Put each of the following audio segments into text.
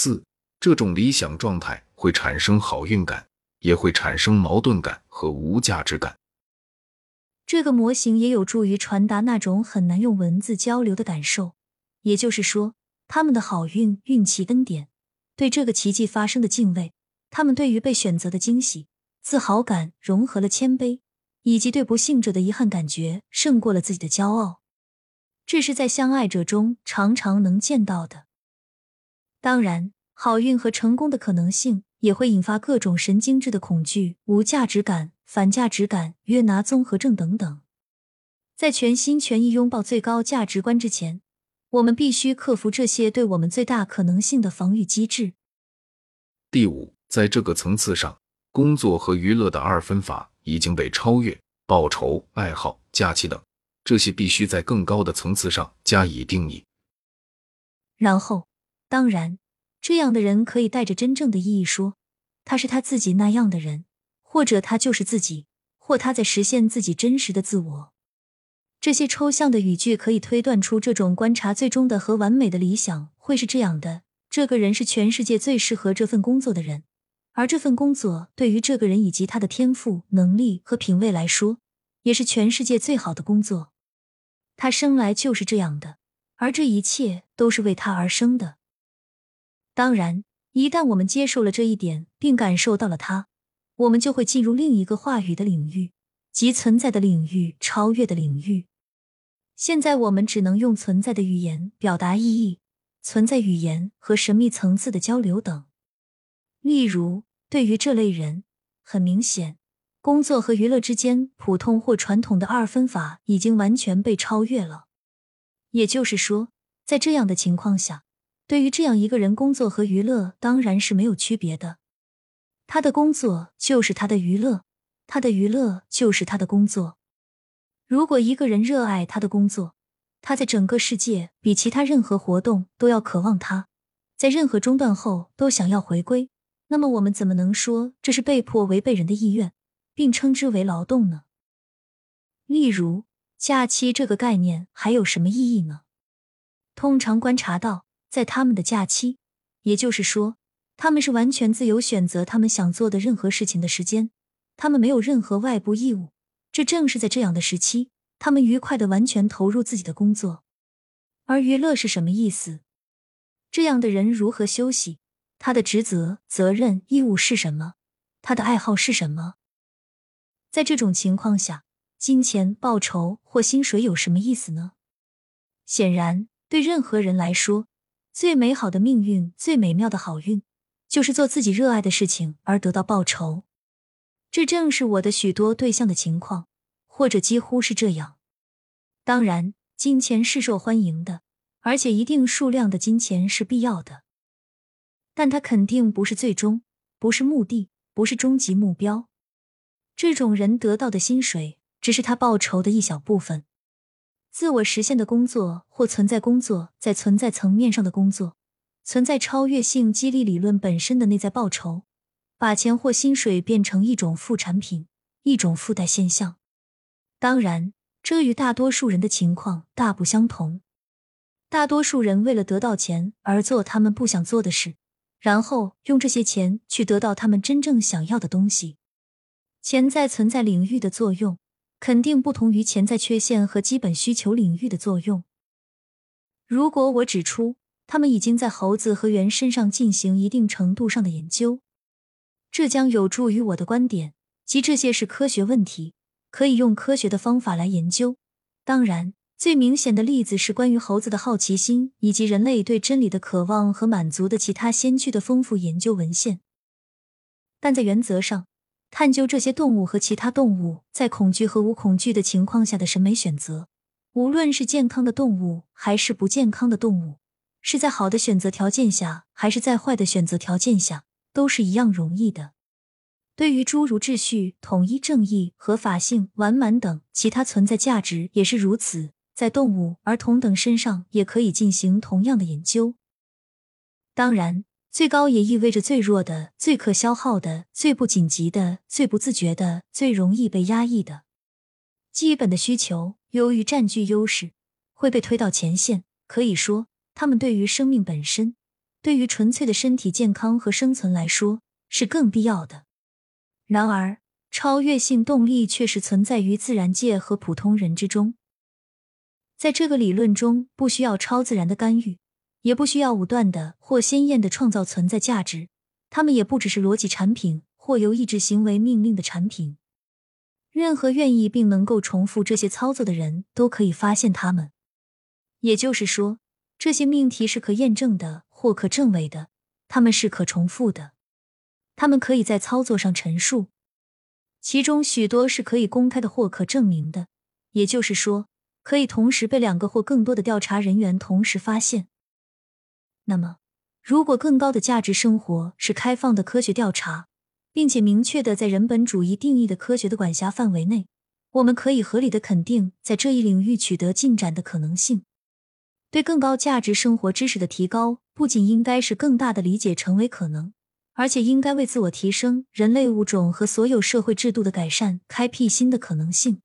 四，这种理想状态会产生好运感，也会产生矛盾感和无价值感。这个模型也有助于传达那种很难用文字交流的感受，也就是说，他们的好运、运气、恩典，对这个奇迹发生的敬畏，他们对于被选择的惊喜、自豪感，融合了谦卑，以及对不幸者的遗憾感觉，胜过了自己的骄傲。这是在相爱者中常常能见到的。当然，好运和成功的可能性也会引发各种神经质的恐惧、无价值感。反价值感、约拿综合症等等，在全心全意拥抱最高价值观之前，我们必须克服这些对我们最大可能性的防御机制。第五，在这个层次上，工作和娱乐的二分法已经被超越，报酬、爱好、假期等这些必须在更高的层次上加以定义。然后，当然，这样的人可以带着真正的意义说，他是他自己那样的人。或者他就是自己，或他在实现自己真实的自我。这些抽象的语句可以推断出这种观察最终的和完美的理想会是这样的：这个人是全世界最适合这份工作的人，而这份工作对于这个人以及他的天赋、能力和品味来说，也是全世界最好的工作。他生来就是这样的，而这一切都是为他而生的。当然，一旦我们接受了这一点，并感受到了它。我们就会进入另一个话语的领域，即存在的领域、超越的领域。现在我们只能用存在的语言表达意义、存在语言和神秘层次的交流等。例如，对于这类人，很明显，工作和娱乐之间普通或传统的二分法已经完全被超越了。也就是说，在这样的情况下，对于这样一个人，工作和娱乐当然是没有区别的。他的工作就是他的娱乐，他的娱乐就是他的工作。如果一个人热爱他的工作，他在整个世界比其他任何活动都要渴望他，在任何中断后都想要回归，那么我们怎么能说这是被迫违背人的意愿，并称之为劳动呢？例如，假期这个概念还有什么意义呢？通常观察到，在他们的假期，也就是说。他们是完全自由选择他们想做的任何事情的时间，他们没有任何外部义务。这正是在这样的时期，他们愉快的完全投入自己的工作。而娱乐是什么意思？这样的人如何休息？他的职责、责任、义务是什么？他的爱好是什么？在这种情况下，金钱、报酬或薪水有什么意思呢？显然，对任何人来说，最美好的命运、最美妙的好运。就是做自己热爱的事情而得到报酬，这正是我的许多对象的情况，或者几乎是这样。当然，金钱是受欢迎的，而且一定数量的金钱是必要的，但它肯定不是最终，不是目的，不是终极目标。这种人得到的薪水只是他报酬的一小部分。自我实现的工作或存在工作，在存在层面上的工作。存在超越性激励理论本身的内在报酬，把钱或薪水变成一种副产品，一种附带现象。当然，这与大多数人的情况大不相同。大多数人为了得到钱而做他们不想做的事，然后用这些钱去得到他们真正想要的东西。钱在存在领域的作用，肯定不同于潜在缺陷和基本需求领域的作用。如果我指出。他们已经在猴子和猿身上进行一定程度上的研究，这将有助于我的观点，即这些是科学问题，可以用科学的方法来研究。当然，最明显的例子是关于猴子的好奇心以及人类对真理的渴望和满足的其他先驱的丰富研究文献。但在原则上，探究这些动物和其他动物在恐惧和无恐惧的情况下的审美选择，无论是健康的动物还是不健康的动物。是在好的选择条件下，还是在坏的选择条件下，都是一样容易的。对于诸如秩序、统一、正义、合法性、完满等其他存在价值也是如此，在动物、儿童等身上也可以进行同样的研究。当然，最高也意味着最弱的、最可消耗的、最不紧急的、最不自觉的、最容易被压抑的基本的需求，由于占据优势，会被推到前线。可以说。他们对于生命本身，对于纯粹的身体健康和生存来说是更必要的。然而，超越性动力却是存在于自然界和普通人之中。在这个理论中，不需要超自然的干预，也不需要武断的或鲜艳的创造存在价值。他们也不只是逻辑产品或由意志行为命令的产品。任何愿意并能够重复这些操作的人都可以发现他们。也就是说，这些命题是可验证的或可证伪的，他们是可重复的，他们可以在操作上陈述，其中许多是可以公开的或可证明的。也就是说。可以同时被两个或更多的调查人员同时发现。那么，如果更高的价值生活是开放的科学调查，并且明确的在人本主义定义的科学的管辖范围内，我们可以合理的肯定在这一领域取得进展的可能性。对更高价值生活知识的提高，不仅应该是更大的理解成为可能，而且应该为自我提升、人类物种和所有社会制度的改善开辟新的可能性。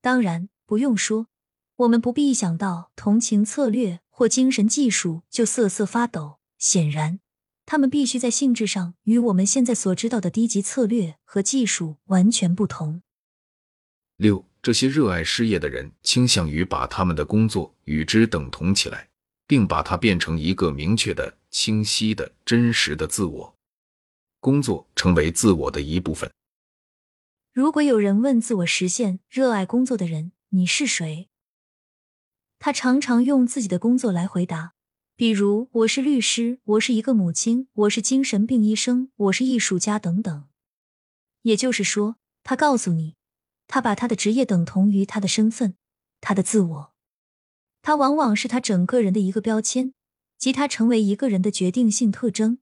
当然，不用说。我们不必一想到同情策略或精神技术就瑟瑟发抖。显然，他们必须在性质上与我们现在所知道的低级策略和技术完全不同。六，这些热爱事业的人倾向于把他们的工作与之等同起来，并把它变成一个明确的、清晰的、真实的自我。工作成为自我的一部分。如果有人问自我实现热爱工作的人：“你是谁？”他常常用自己的工作来回答，比如我是律师，我是一个母亲，我是精神病医生，我是艺术家等等。也就是说，他告诉你，他把他的职业等同于他的身份，他的自我。他往往是他整个人的一个标签，即他成为一个人的决定性特征。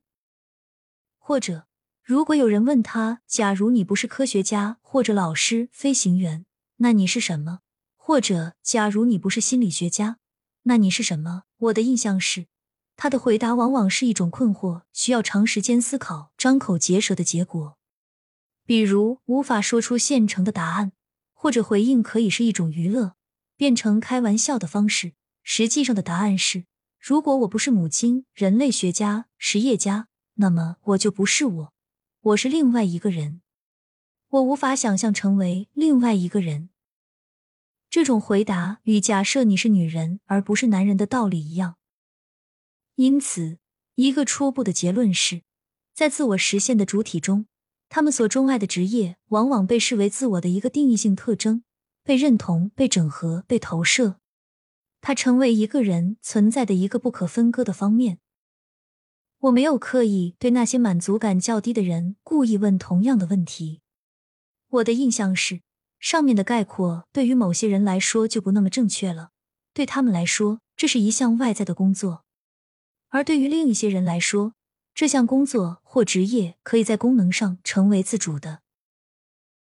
或者，如果有人问他，假如你不是科学家或者老师、飞行员，那你是什么？或者，假如你不是心理学家，那你是什么？我的印象是，他的回答往往是一种困惑，需要长时间思考、张口结舌的结果。比如，无法说出现成的答案，或者回应可以是一种娱乐，变成开玩笑的方式。实际上的答案是：如果我不是母亲、人类学家、实业家，那么我就不是我，我是另外一个人。我无法想象成为另外一个人。这种回答与假设你是女人而不是男人的道理一样。因此，一个初步的结论是，在自我实现的主体中，他们所钟爱的职业往往被视为自我的一个定义性特征，被认同、被整合、被投射，它成为一个人存在的一个不可分割的方面。我没有刻意对那些满足感较低的人故意问同样的问题。我的印象是。上面的概括对于某些人来说就不那么正确了。对他们来说，这是一项外在的工作；而对于另一些人来说，这项工作或职业可以在功能上成为自主的。